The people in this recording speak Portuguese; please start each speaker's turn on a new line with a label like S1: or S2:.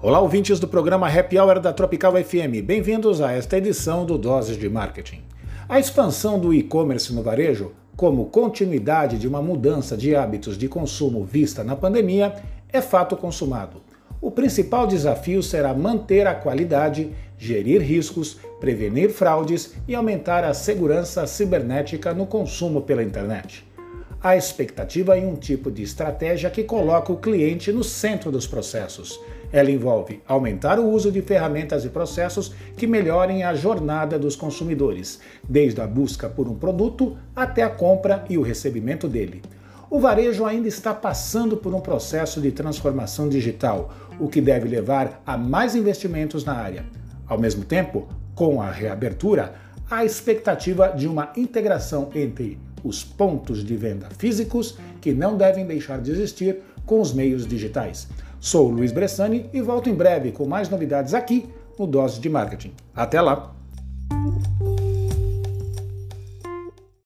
S1: Olá, ouvintes do programa Happy Hour da Tropical FM. Bem-vindos a esta edição do Doses de Marketing. A expansão do e-commerce no varejo, como continuidade de uma mudança de hábitos de consumo vista na pandemia, é fato consumado. O principal desafio será manter a qualidade, gerir riscos, prevenir fraudes e aumentar a segurança cibernética no consumo pela internet. A expectativa em um tipo de estratégia que coloca o cliente no centro dos processos ela envolve aumentar o uso de ferramentas e processos que melhorem a jornada dos consumidores, desde a busca por um produto até a compra e o recebimento dele. O varejo ainda está passando por um processo de transformação digital, o que deve levar a mais investimentos na área. Ao mesmo tempo, com a reabertura, há a expectativa de uma integração entre os pontos de venda físicos, que não devem deixar de existir, com os meios digitais. Sou Luiz Bressani e volto em breve com mais novidades aqui no Dose de Marketing. Até lá!